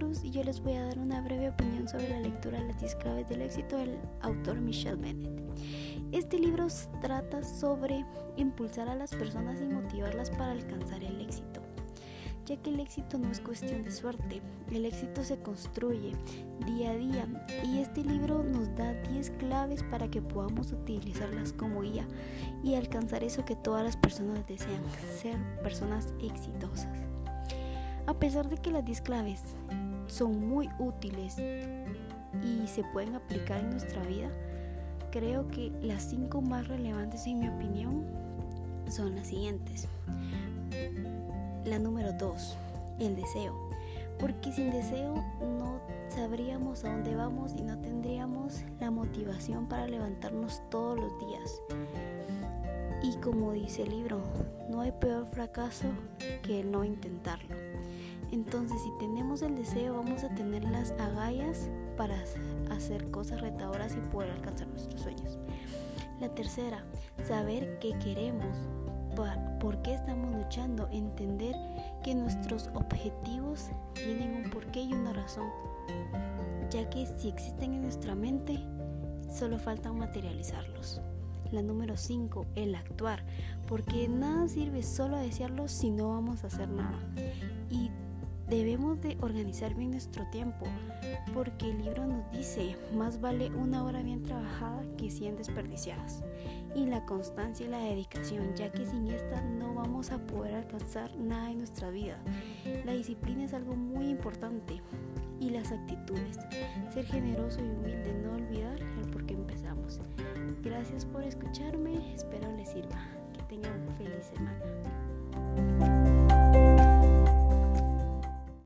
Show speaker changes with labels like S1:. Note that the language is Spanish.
S1: Luz y yo les voy a dar una breve opinión sobre la lectura Las 10 claves del éxito del autor Michelle Bennett. Este libro trata sobre impulsar a las personas y motivarlas para alcanzar el éxito, ya que el éxito no es cuestión de suerte, el éxito se construye día a día y este libro nos da 10 claves para que podamos utilizarlas como guía y alcanzar eso que todas las personas desean, ser personas exitosas. A pesar de que las 10 claves son muy útiles y se pueden aplicar en nuestra vida, creo que las 5 más relevantes en mi opinión son las siguientes. La número 2, el deseo. Porque sin deseo no sabríamos a dónde vamos y no tendríamos la motivación para levantarnos todos los días. Y como dice el libro, no hay peor fracaso que no intentarlo. Entonces, si tenemos el deseo, vamos a tener las agallas para hacer cosas retadoras y poder alcanzar nuestros sueños. La tercera, saber qué queremos, por qué estamos luchando, entender que nuestros objetivos tienen un porqué y una razón, ya que si existen en nuestra mente, solo falta materializarlos. La número 5, el actuar, porque nada sirve solo desearlo si no vamos a hacer nada. Y Debemos de organizar bien nuestro tiempo, porque el libro nos dice, más vale una hora bien trabajada que 100 desperdiciadas. Y la constancia y la dedicación, ya que sin esta no vamos a poder alcanzar nada en nuestra vida. La disciplina es algo muy importante. Y las actitudes, ser generoso y humilde, no olvidar el por qué empezamos. Gracias por escucharme, espero les sirva. Que tengan feliz semana.